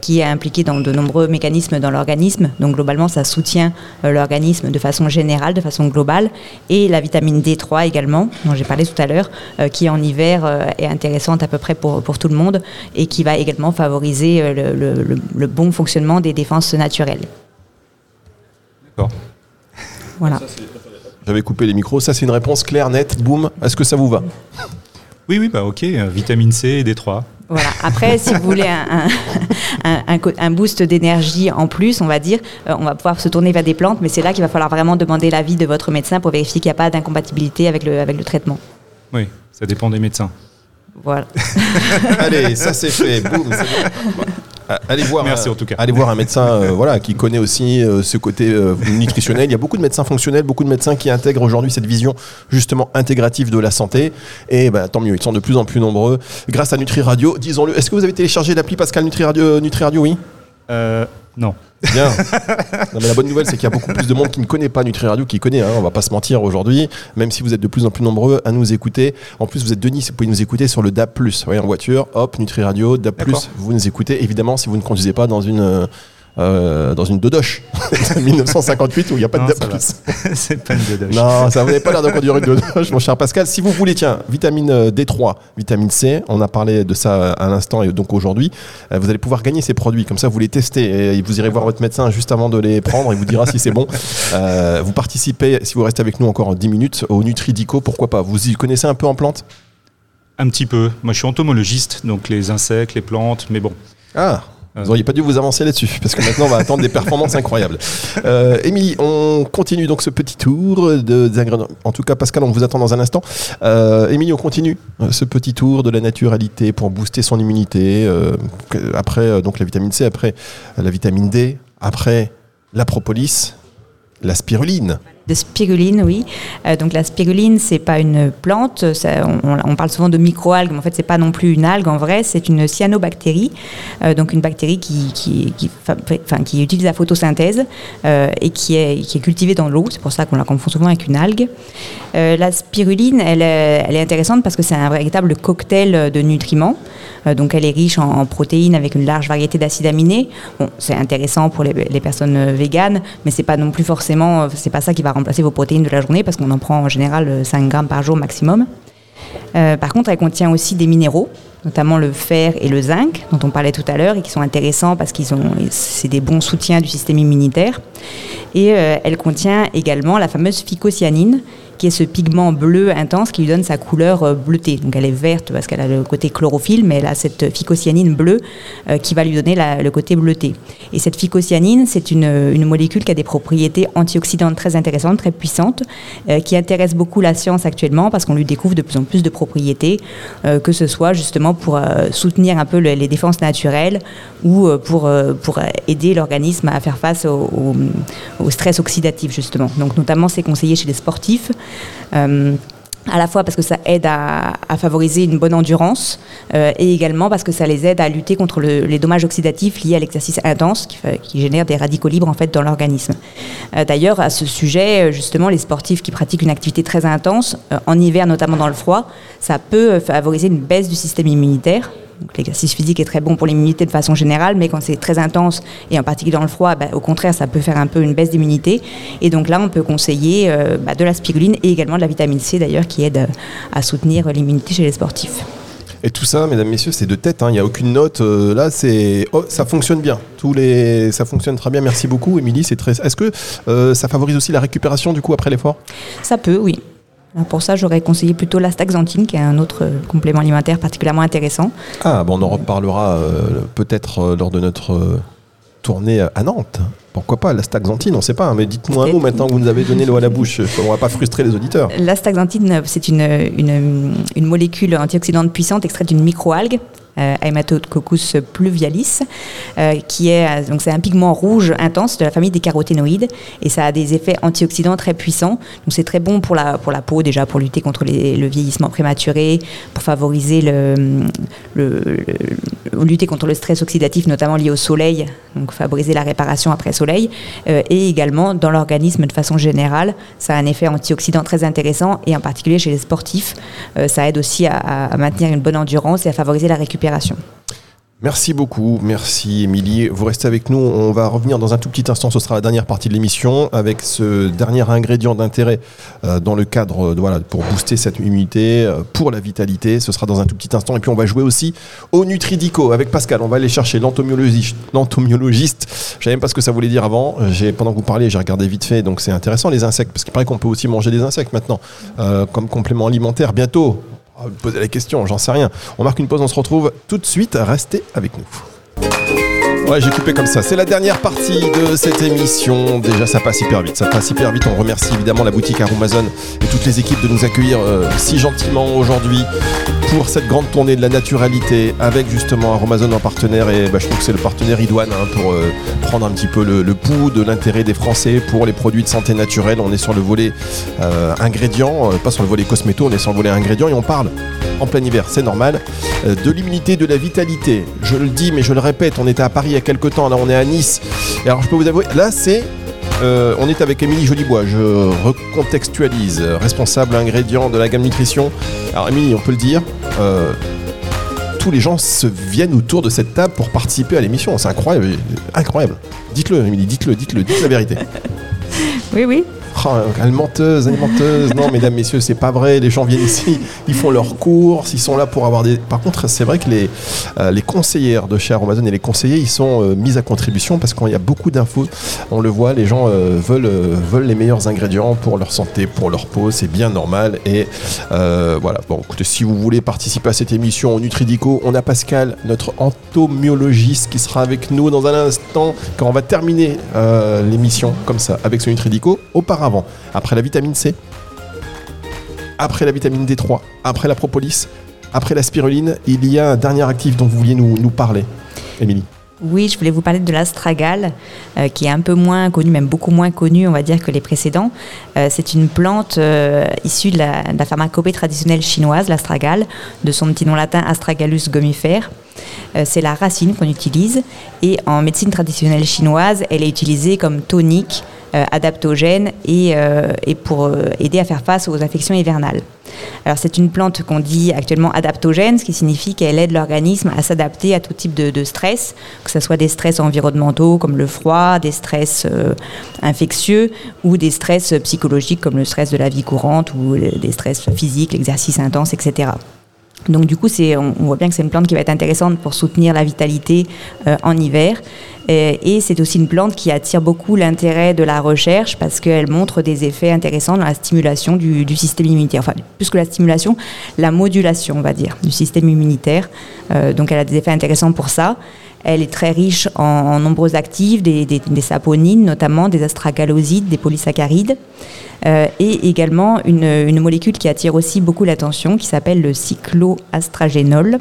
qui est impliquée dans de nombreux mécanismes dans l'organisme. Donc globalement, ça soutient l'organisme de façon générale, de façon globale. Et la vitamine D3 également, dont j'ai parlé tout à l'heure, euh, qui en hiver euh, est intéressante à peu près pour, pour tout le monde et qui va également favoriser euh, le, le- le- le bon fonctionnement des défenses naturelles. D'accord. Voilà. J'avais coupé les micros. Ça, c'est une réponse claire, nette. Boum. Est-ce que ça vous va? Oui, oui, bah ok, vitamine C et D3. Voilà. Après, si vous voulez un, un- boost d'énergie en plus, on va dire, euh, on va pouvoir se tourner vers des plantes, mais c'est là qu'il va falloir vraiment demander l'avis de votre médecin pour vérifier qu'il n'y a pas d'incompatibilité avec le, avec le traitement. Oui, ça dépend des médecins. Voilà. *laughs* Allez, ça c'est fait. Boum. c'est bon. *laughs* Ah, Allez voir. Merci, un- en tout cas. Allez voir un médecin, euh, voilà, qui connaît aussi euh, ce côté euh, nutritionnel. Il y a beaucoup de médecins fonctionnels, beaucoup de médecins qui intègrent aujourd'hui cette vision justement intégrative de la santé. Et ben, tant mieux, ils sont de plus en plus nombreux. Grâce à Nutri Radio, disons-le. Est-ce que vous avez téléchargé l'appli Pascal Nutri Radio, Nutri Radio Oui? Euh, non. Bien. Non, mais la bonne nouvelle, c'est qu'il y a beaucoup plus de monde qui ne connaît pas Nutri Radio, qui connaît, hein, on va pas se mentir aujourd'hui, même si vous êtes de plus en plus nombreux à nous écouter. En plus, vous êtes de Nice, vous pouvez nous écouter sur le DAB+. Vous voyez, en voiture, hop, Nutri Radio, D'accord. vous nous écoutez, évidemment, si vous ne conduisez pas dans une... euh, euh, dans une Dodoche *laughs* 1958 où il n'y a pas Non, de va. *laughs* C'est pas une Dodoche. Non, ça n'avez pas l'air de conduire une Dodoche, mon cher Pascal. Si vous voulez, tiens, vitamine euh, D3, vitamine C, on a parlé de ça à l'instant et donc aujourd'hui, euh, vous allez pouvoir gagner ces produits. Comme ça, vous les testez et vous irez voir votre médecin juste avant de les prendre. Il vous dira si c'est bon. Euh, vous participez, si vous restez avec nous encore 10 minutes, au Nutridico, pourquoi pas. Vous y connaissez un peu en plantes? Un petit peu. Moi, je suis entomologiste, donc les insectes, les plantes, mais bon. Ah vous n'auriez pas dû vous avancer là-dessus, parce que maintenant on va attendre des performances *laughs* incroyables. Euh, Émilie, on continue donc ce petit tour de, des ingrédients. En tout cas, Pascal, on vous attend dans un instant. Euh, Émilie, on continue euh, ce petit tour de la naturalité pour booster son immunité. euh, après, euh, donc la vitamine C, après euh, la vitamine D, après la propolis, la spiruline. De spiruline, oui. Euh, donc la spiruline, c'est pas une plante. on, parle souvent de microalgues, mais en fait, c'est pas non plus une algue. En vrai, c'est une cyanobactérie, euh, donc une bactérie qui, utilise la photosynthèse euh, et qui est, cultivée dans l'eau. C'est pour ça qu'on la confond souvent avec une algue. La spiruline, elle est intéressante parce que c'est un véritable cocktail de nutriments. Euh, donc elle est riche en, protéines avec une large variété d'acides aminés. Bon, c'est intéressant pour les, personnes euh, véganes, mais c'est pas non plus forcément, euh, c'est pas ça qui va remplacer vos protéines de la journée parce qu'on en prend en général euh, 5 grammes par jour maximum. Par contre, elle contient aussi des minéraux, notamment le fer et le zinc, dont on parlait tout à l'heure, et qui sont intéressants parce qu'ils ont, c'est des bons soutiens du système immunitaire. Et elle contient également la fameuse phycocyanine, qui est ce pigment bleu intense qui lui donne sa couleur euh, bleutée. Donc elle est verte parce qu'elle a le côté chlorophylle, mais elle a cette phycocyanine bleue euh, qui va lui donner le côté bleuté. Et cette phycocyanine, c'est une, molécule qui a des propriétés antioxydantes très intéressantes, très puissantes, euh, qui intéresse beaucoup la science actuellement parce qu'on lui découvre de plus en plus de propriétés, que ce soit justement pour soutenir un peu le- les défenses naturelles ou pour, pour aider l'organisme à faire face au, au- au stress oxydatif justement. Donc notamment c'est conseillé chez les sportifs. Euh, à la fois parce que ça aide à, favoriser une bonne endurance euh, et également parce que ça les aide à lutter contre les dommages oxydatifs liés à l'exercice intense qui, génère des radicaux libres en fait dans l'organisme. Euh, d'ailleurs, à ce sujet, justement, les sportifs qui pratiquent une activité très intense, en hiver notamment dans le froid, ça peut favoriser une baisse du système immunitaire l'exercice physique est très bon pour l'immunité de façon générale, mais quand c'est très intense, et en particulier dans le froid, bah, au contraire, ça peut faire un peu une baisse d'immunité. Et donc là, on peut conseiller euh, bah, de la spiruline et également de la vitamine C, d'ailleurs, qui aide à soutenir l'immunité chez les sportifs. Et tout ça, mesdames, messieurs, c'est de tête. Hein. Il n'y a aucune note. Euh, là, c'est oh, ça fonctionne bien. Tous les, ça fonctionne très bien. Merci beaucoup, Émilie. C'est très. Est-ce que euh, ça favorise aussi la récupération du coup après l'effort? Ça peut, oui. Pour ça, j'aurais conseillé plutôt l'astaxanthine, qui est un autre euh, complément alimentaire particulièrement intéressant. Ah, bon, on en reparlera euh, peut-être euh, lors de notre tournée à Nantes. Pourquoi pas l'astaxanthine On ne sait pas, hein, mais dites-nous un mot maintenant que vous nous avez donné l'eau à la bouche. On ne va pas frustrer les auditeurs. L'astaxanthine, c'est une, une, une, molécule antioxydante puissante extraite d'une microalgue euh, Hematococcus pluvialis, euh, qui est euh, donc c'est un pigment rouge intense de la famille des caroténoïdes et ça a des effets antioxydants très puissants. Donc c'est très bon pour la pour la peau déjà pour lutter contre le vieillissement prématuré, pour favoriser le, lutter contre le stress oxydatif notamment lié au soleil, donc favoriser la réparation après soleil et également dans l'organisme de façon générale, ça a un effet antioxydant très intéressant et en particulier chez les sportifs, ça aide aussi à, à maintenir une bonne endurance et à favoriser la récupération Merci beaucoup, merci Émilie. Vous restez avec nous, on va revenir dans un tout petit instant, ce sera la dernière partie de l'émission, avec ce dernier ingrédient d'intérêt euh, dans le cadre, voilà, pour booster cette immunité, euh, pour la vitalité, ce sera dans un tout petit instant. Et puis on va jouer aussi au Nutridico avec Pascal, on va aller chercher l'entomologiste. Je savais même pas ce que ça voulait dire avant, pendant que vous parliez, j'ai regardé vite fait, donc c'est intéressant les insectes, parce qu'il paraît qu'on peut aussi manger des insectes maintenant, euh, comme complément alimentaire bientôt. Ah, poser la question, j'en sais rien. On marque une pause, on se retrouve tout de suite. Restez avec nous. Ouais, j'ai coupé comme ça. C'est la dernière partie de cette émission. Déjà, ça passe hyper vite. Ça passe hyper vite. On remercie évidemment la boutique Aromazone et toutes les équipes de nous accueillir euh, si gentiment aujourd'hui pour cette grande tournée de la naturalité avec justement Aromazone en partenaire. Et bah, je trouve que c'est le partenaire idoine hein, pour euh, prendre un petit peu le, pouls de l'intérêt des Français pour les produits de santé naturelle. On est sur le volet euh, ingrédients, pas sur le volet cosméto, on est sur le volet ingrédients et on parle en plein hiver, c'est normal, de l'immunité, de la vitalité. Je le dis, mais je le répète, on était à Paris y a quelques temps. Là, on est à Nice. Et alors, je peux vous avouer, là, c'est. Euh, on est avec Émilie Jolibois. Je recontextualise. Responsable ingrédient de la gamme nutrition. Alors, Émilie, on peut le dire. Euh, tous les gens se viennent autour de cette table pour participer à l'émission. C'est incroyable. Incroyable. Dites-le, Émilie, dites-le, dites-le, dites la vérité. Oui, oui. Oh, elle menteuse, elle menteuse. Non, mesdames, messieurs, c'est pas vrai. Les gens viennent ici, ils font leurs courses, ils sont là pour avoir des. Par contre, c'est vrai que les, euh, les conseillères de chez Amazon et les conseillers, ils sont euh, mis à contribution parce qu'il y a beaucoup d'infos. On le voit, les gens euh, veulent, veulent les meilleurs ingrédients pour leur santé, pour leur peau. C'est bien normal. Et voilà. Bon, écoutez, si vous voulez participer à cette émission au Nutridico, on a Pascal, notre entomologiste, qui sera avec nous dans un instant quand on va terminer l'émission comme ça avec ce Nutridico. Auparavant, Après la vitamine C, après la vitamine D3, après la propolis, après la spiruline, il y a un dernier actif dont vous vouliez nous, parler, Émilie. Oui, je voulais vous parler de l'astragale, euh, qui est un peu moins connu, même beaucoup moins connu, on va dire, que les précédents. Euh, c'est une plante euh, issue de la, de la, pharmacopée traditionnelle chinoise, l'astragale, de son petit nom latin Astragalus gomifère. c'est la racine qu'on utilise, et en médecine traditionnelle chinoise, elle est utilisée comme tonique, adaptogène et, euh, et pour euh, aider à faire face aux infections hivernales. Alors c'est une plante qu'on dit actuellement adaptogène, ce qui signifie qu'elle aide l'organisme à s'adapter à tout type de, stress, que ce soit des stress environnementaux comme le froid, des stress infectieux ou des stress psychologiques comme le stress de la vie courante ou des stress physiques, l'exercice intense, etc. Donc du coup, on, voit bien que c'est une plante qui va être intéressante pour soutenir la vitalité en hiver. Et, c'est aussi une plante qui attire beaucoup l'intérêt de la recherche parce qu'elle montre des effets intéressants dans la stimulation du, système immunitaire. Enfin, plus que la stimulation, la modulation, on va dire, du système immunitaire. Euh, donc elle a des effets intéressants pour ça. Elle est très riche en, nombreux actifs, des, saponines notamment, des astragalosides, des polysaccharides, euh, et également une, molécule qui attire aussi beaucoup l'attention, qui s'appelle le cycloastragénol.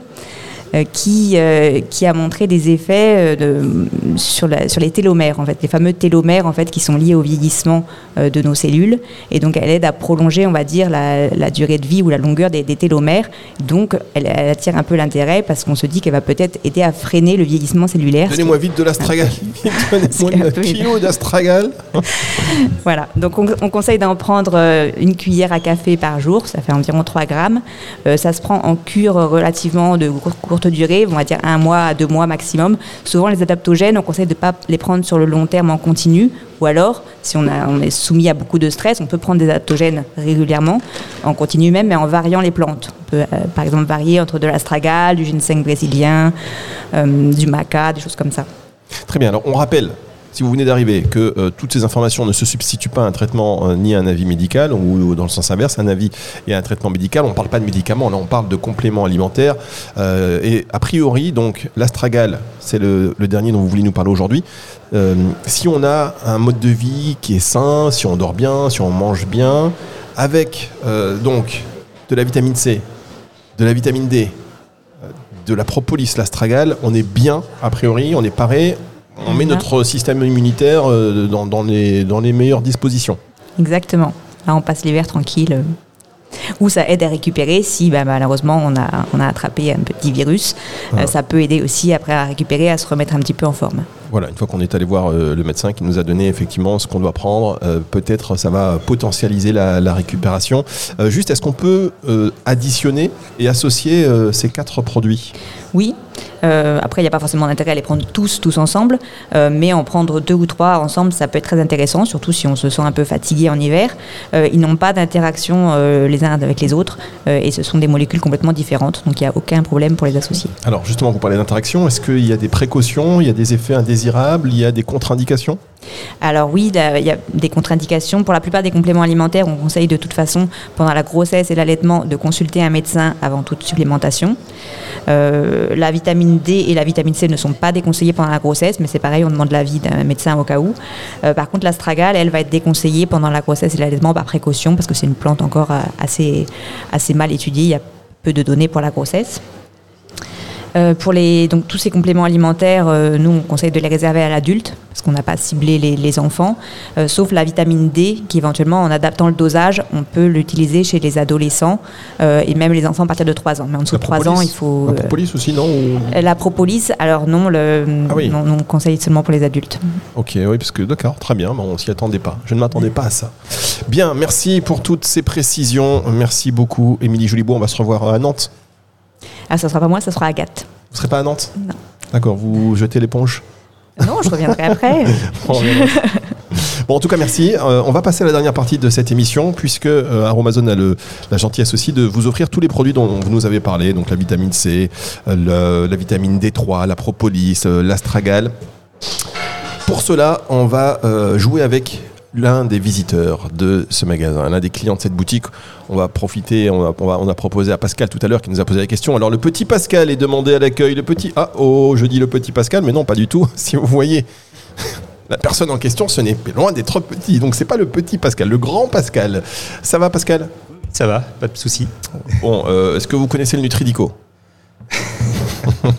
Euh, qui, euh, qui a montré des effets euh, de, sur, la, sur les télomères, en fait, les fameux télomères en fait, qui sont liés au vieillissement de nos cellules. Et donc, elle aide à prolonger, on va dire, la, la durée de vie ou la longueur des, des télomères. Donc, elle, elle attire un peu l'intérêt parce qu'on se dit qu'elle va peut-être aider à freiner le vieillissement cellulaire. Donnez-moi vite de l'astragal. *laughs* Donnez-moi un kilo d'astragal. *laughs* Voilà, donc on, on conseille d'en prendre une cuillère à café par jour, ça fait environ 3 grammes. Euh, ça se prend en cure relativement de cour- courte durée, on va dire un mois à deux mois maximum. Souvent les adaptogènes, on conseille de ne pas les prendre sur le long terme en continu, ou alors si on, est soumis à beaucoup de stress, on peut prendre des adaptogènes régulièrement, en continu même, mais en variant les plantes. On peut euh, par exemple varier entre de l'astragal, du ginseng brésilien, euh, du maca, des choses comme ça. Très bien. Alors, on rappelle, si vous venez d'arriver, que euh, toutes ces informations ne se substituent pas à un traitement euh, ni à un avis médical, ou, dans le sens inverse, un avis et un traitement médical. On ne parle pas de médicaments, là, on parle de compléments alimentaires. Euh, et a priori, donc, l'astragal, c'est le, le dernier dont vous voulez nous parler aujourd'hui. Si on a un mode de vie qui est sain, si on dort bien, si on mange bien, avec donc de la vitamine C, de la vitamine D, de la propolis, l'astragal, on est bien, a priori, on est paré, on met notre système immunitaire euh, dans, dans les, dans les meilleures dispositions. Exactement. Là, on passe l'hiver tranquille. euh, Ou ça aide à récupérer si bah, malheureusement on a, on a attrapé un petit virus. Euh, ça peut aider aussi après à récupérer, à se remettre un petit peu en forme. Voilà, une fois qu'on est allé voir euh, le médecin qui nous a donné effectivement ce qu'on doit prendre, euh, peut-être ça va potentialiser la, la récupération. Juste, est-ce qu'on peut additionner et associer ces quatre produits? Oui. Euh, après, il n'y a pas forcément d'intérêt à les prendre tous, tous ensemble, euh, mais en prendre deux ou trois ensemble, ça peut être très intéressant, surtout si on se sent un peu fatigué en hiver. Euh, ils n'ont pas d'interaction les uns avec les autres, et ce sont des molécules complètement différentes, donc il n'y a aucun problème pour les associer. Alors justement, vous parlez d'interaction, est-ce qu'il y a des précautions, il y a des effets indésirables, il y a des contre-indications? Alors oui, il y a des contre-indications. Pour la plupart des compléments alimentaires, on conseille de toute façon, pendant la grossesse et l'allaitement, de consulter un médecin avant toute supplémentation. Euh, la vitamine D et la vitamine C ne sont pas déconseillées pendant la grossesse, mais c'est pareil, on demande l'avis d'un médecin au cas où. Euh, par contre, l'astragale, elle va être déconseillée pendant la grossesse et l'allaitement par précaution, parce que c'est une plante encore euh, assez mal étudiée. Il y a peu de données pour la grossesse. Euh, pour les, donc, tous ces compléments alimentaires, euh, nous, on conseille de les réserver à l'adulte, parce qu'on n'a pas ciblé les, les enfants, euh, sauf la vitamine D, qui éventuellement, en adaptant le dosage, on peut l'utiliser chez les adolescents et même les enfants à partir de 3 ans. Mais en dessous de 3 propolis ans, il faut... La propolis aussi, non ou- la propolis, alors non, le, Ah oui. non, non, on conseille seulement pour les adultes. Ok, oui, parce que d'accord, très bien, on s'y attendait pas. Je ne m'attendais pas à ça. Bien, merci pour toutes ces précisions. Merci beaucoup, Émilie Jolibourg. On va se revoir à Nantes. Ah, ça sera pas moi, ça sera Agathe. Vous serez pas à Nantes Non. D'accord, vous jetez l'éponge Non, je reviendrai après. *laughs* Bon, en tout cas, merci. Euh, on va passer à la dernière partie de cette émission, puisque euh, Aromazone a le, la gentillesse aussi de vous offrir tous les produits dont vous nous avez parlé, donc la vitamine C, euh, le- la vitamine D3, la propolis, euh, l'astragal. Pour cela, on va jouer avec l'un des visiteurs de ce magasin, l'un des clients de cette boutique. On va profiter, on a, on va- on a proposé à Pascal tout à l'heure qui nous a posé la question. Alors le petit Pascal est demandé à l'accueil. Le petit, ah oh, je dis le petit Pascal, mais non, pas du tout. *laughs* Si vous voyez la personne en question, ce n'est loin d'être petit. Donc c'est pas le petit Pascal, le grand Pascal. Ça va Pascal? Ça va, pas de souci. Bon, euh, est-ce que vous connaissez le Nutridico? *laughs* *laughs*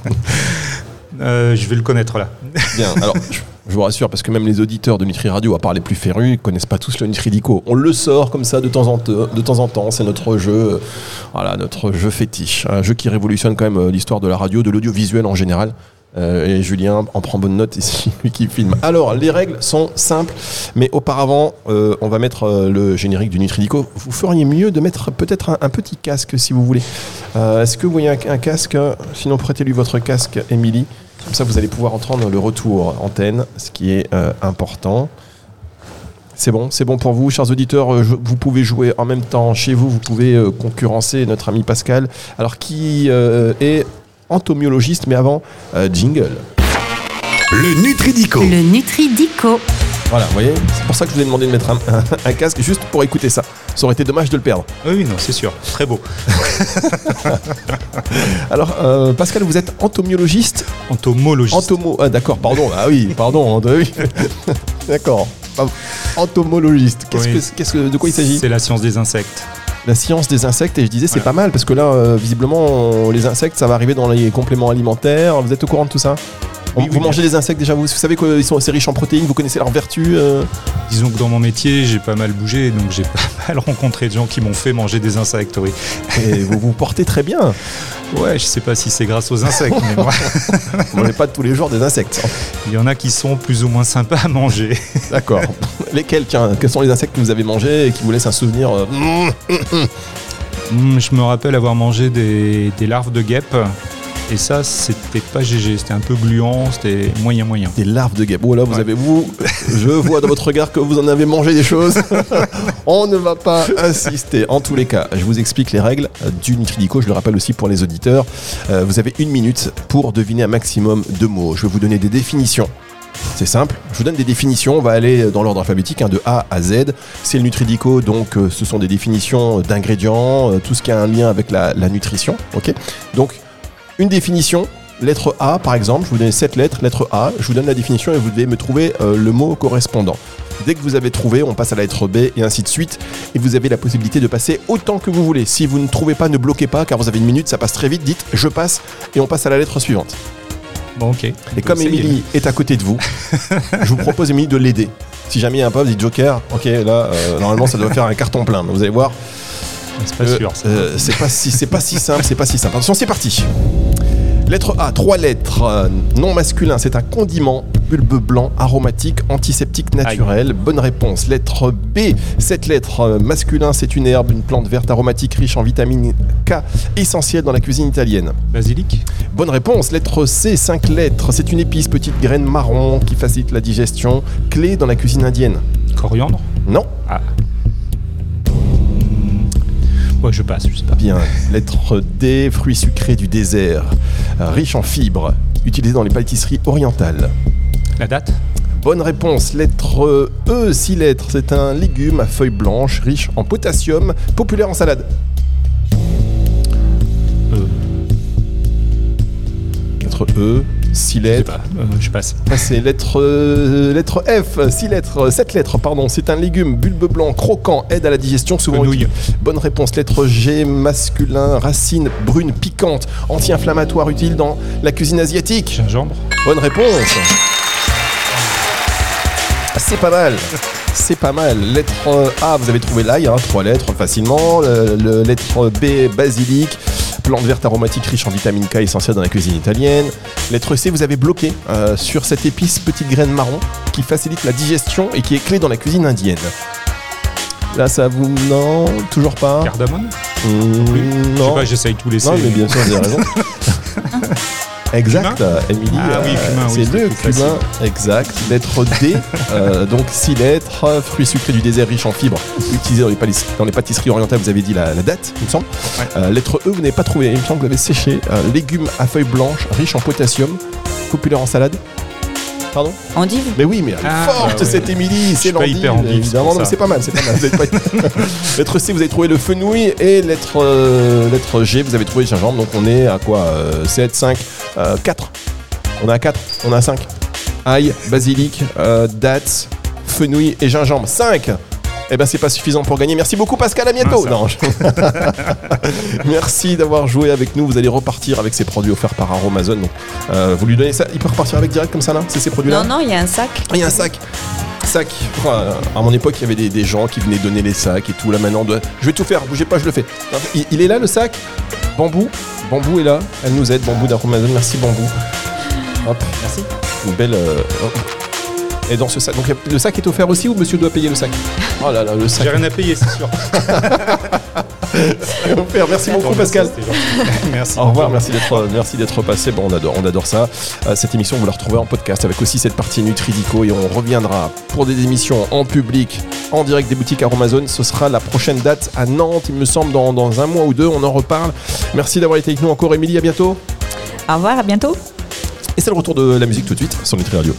Euh, je vais le connaître là. Bien, alors je, je vous rassure parce que même les auditeurs de Nutri Radio, à part les plus férus, ne connaissent pas tous le Nutridico. On le sort comme ça de temps en, temps, c'est notre jeu, euh, voilà, notre jeu fétiche, un jeu qui révolutionne quand même euh, l'histoire de la radio, de l'audiovisuel en général. Euh, et Julien en prend bonne note *laughs* ici, lui qui filme. Alors, les règles sont simples, mais auparavant, on va mettre le générique du Nutridico. Vous feriez mieux de mettre peut-être un, petit casque si vous voulez. Est-ce que vous voyez un, un casque? Sinon, prêtez-lui votre casque, Émilie. Comme ça, vous allez pouvoir entendre le retour antenne, ce qui est euh, important. C'est bon, c'est bon pour vous, chers auditeurs. euh, je- vous pouvez jouer en même temps chez vous. Vous pouvez euh, concurrencer notre ami Pascal. Alors, qui euh, est entomologiste, mais avant, euh, jingle. Le Nutridico. Le Nutridico. Voilà, vous voyez, c'est pour ça que je vous ai demandé de mettre un, *laughs* un casque juste pour écouter ça. Ça aurait été dommage de le perdre. Ah Oui, non, c'est sûr. Très beau. *laughs* Alors, euh, Pascal, vous êtes entomologiste Entomologiste. Entomo. Ah, d'accord, pardon. Ah oui, pardon. oui. *laughs* d'accord. Entomologiste. Qu'est-ce Oui. que, qu'est-ce que, de quoi il s'agit C'est la science des insectes. la science des insectes et je disais c'est Voilà. pas mal parce que là, euh, visiblement, on- les insectes, ça va arriver dans les compléments alimentaires. Vous êtes au courant de tout ça? On- Oui, Vous oui, mangez des insectes déjà, vous, vous savez qu'ils sont assez riches en protéines, vous connaissez leurs vertus euh, Disons que dans mon métier, j'ai pas mal bougé, donc j'ai *laughs* pas mal rencontré de gens qui m'ont fait manger des insectes, oui. et vous vous portez très bien. Ouais, je sais pas si c'est grâce aux insectes, mais moi, *laughs* Vous mangez pas tous les jours des insectes. il y en a qui sont plus ou moins sympas à manger. D'accord. *laughs* Lesquels, tiens, quels sont les insectes que vous avez mangés et qui vous laissent un souvenir euh, mm, Hmm, je me rappelle avoir mangé des, des larves de guêpes, et ça, c'était pas GG, c'était un peu gluant, c'était moyen moyen. Des larves de guêpes. Oh là, vous Ouais. avez vous, *laughs* je vois dans votre regard que vous en avez mangé des choses. *laughs* On ne va pas insister. En tous les cas, je vous explique les règles du Nutridico. Je le rappelle aussi pour les auditeurs. Euh, vous avez une minute pour deviner un maximum de mots. Je vais vous donner des définitions. C'est simple, je vous donne des définitions, on va aller dans l'ordre alphabétique, hein, de A à Z. C'est le Nutridico, donc euh, ce sont des définitions d'ingrédients, euh, tout ce qui a un lien avec la, la nutrition. ok? Donc, une définition, lettre A par exemple, je vous donne 7 lettres, lettre A, je vous donne la définition et vous devez me trouver euh, le mot correspondant. Dès que vous avez trouvé, on passe à la lettre B et ainsi de suite. Et vous avez la possibilité de passer autant que vous voulez. Si vous ne trouvez pas, ne bloquez pas car vous avez une minute, ça passe très vite. Dites je passe et on passe à la lettre suivante. Bon, ok. Et comme. Émilie est à côté de vous, *laughs* je vous propose Émilie de l'aider. Si jamais il y a un pub, dites Joker, ok là euh, normalement ça doit faire un carton plein. Vous allez voir, C'est pas euh, sûr. euh, c'est pas si c'est pas si simple, c'est pas si simple. Attention, c'est parti. Lettre A, trois lettres, euh, non masculin, c'est un condiment, bulbe blanc, aromatique, antiseptique naturel. Bonne réponse. Lettre B, sept lettres, masculin, c'est une herbe, une plante verte aromatique riche en vitamine K, essentielle dans la cuisine italienne. Basilic Bonne réponse. Lettre C, 5 lettres. C'est une épice, petite graine marron qui facilite la digestion, clé dans la cuisine indienne. Coriandre Non Ah. Ouais, je passe, je sais pas. Bien. Lettre D, fruit sucré du désert, riche en fibres, utilisé dans les pâtisseries orientales. La date? Bonne réponse. Lettre E, 6 lettres. C'est un légume à feuilles blanches, riche en potassium, populaire en salade. Euh, Lettre E, 6 je sais lettres. pas. Euh, je passe. Ah, c'est lettre, euh, lettre F, 6 lettres, 7 lettres, pardon. C'est un légume, bulbe blanc, croquant, aide à la digestion, souvent. Bonne réponse. Lettre G, masculin, racine brune, piquante, anti-inflammatoire, utile dans la cuisine asiatique. Gingembre Bonne réponse. C'est pas mal. C'est pas mal. Lettre A, vous avez trouvé l'ail, hein, trois lettres facilement. Le, le- lettre B, basilic. Plante verte aromatique riche en vitamine K essentielle dans la cuisine italienne. Lettre C, vous avez bloqué euh, sur cette épice petite graine marron qui facilite la digestion et qui est clé dans la cuisine indienne. Là, ça vous. Non, toujours pas Cardamone? Mmh, Je sais Non. pas, j'essaye tout laisser. Non, mais bien sûr, vous avez raison. *laughs* exact, Émilie. Ah oui, euh, oui, c'est plus cumin, exact. Lettre D, *laughs* euh, donc 6 lettres, fruits sucrés du désert riche en fibres, utilisé dans les, dans les pâtisseries orientales, vous avez dit la, la date, il me semble. Ouais. Euh, lettre E, vous n'avez pas trouvé, il me semble que vous avez séché. Légumes à feuilles blanches, riches en potassium, populaire en salade. Pardon Endive Mais oui, mais elle est Ah, forte bah ouais. cette Émilie, c'est suis pas l'endive, hyper endive, c'est évidemment. pour Non, mais ça. c'est pas mal, c'est pas mal. Vous avez pas- *laughs* lettre C, vous avez trouvé le fenouil et lettre, euh, lettre G, vous avez trouvé le gingembre. Donc on est à quoi euh, 7, 5, 4. On est à 4, on est à 5. Ail, basilic, euh, dattes, fenouil et gingembre. 5 eh ben c'est pas suffisant pour gagner. Merci beaucoup Pascal, à bientôt. Ah. Non, je- *laughs* Merci d'avoir joué avec nous. Vous allez repartir avec ces produits offerts par Aromazone. Donc, euh, vous lui donnez ça. Il peut repartir avec direct comme ça là C'est ces produits-là Non, non, il y a un sac. ah, Il y a un sac. Sac. Enfin, à mon époque, il y avait des, des gens qui venaient donner les sacs et tout. Là maintenant, je vais tout faire. Bougez pas, je le fais. Il, il est là le sac? Bambou? Bambou est là. Elle nous aide. Bambou d'Aromazone. Merci Bambou. Hop. Merci. Une belle. euh, hop. Et dans ce sac. Donc le sac est offert aussi ou monsieur doit payer le sac Oh là là, le sac J'ai rien à payer, c'est sûr. *laughs* offert. Merci beaucoup Pascal. *laughs* Merci. Au revoir, merci d'être merci d'être passé. Bon, on adore, on adore ça. Euh, cette émission, vous la retrouvez en podcast avec aussi cette partie Nutridico et on reviendra pour des émissions en public, en direct des boutiques Aromazone. Ce sera la prochaine date à Nantes, il me semble, dans, dans un mois ou deux. On en reparle. Merci d'avoir été avec nous encore, Émilie. À bientôt. Au revoir, à bientôt. Et c'est le retour de la musique tout de suite sur Nutri Radio.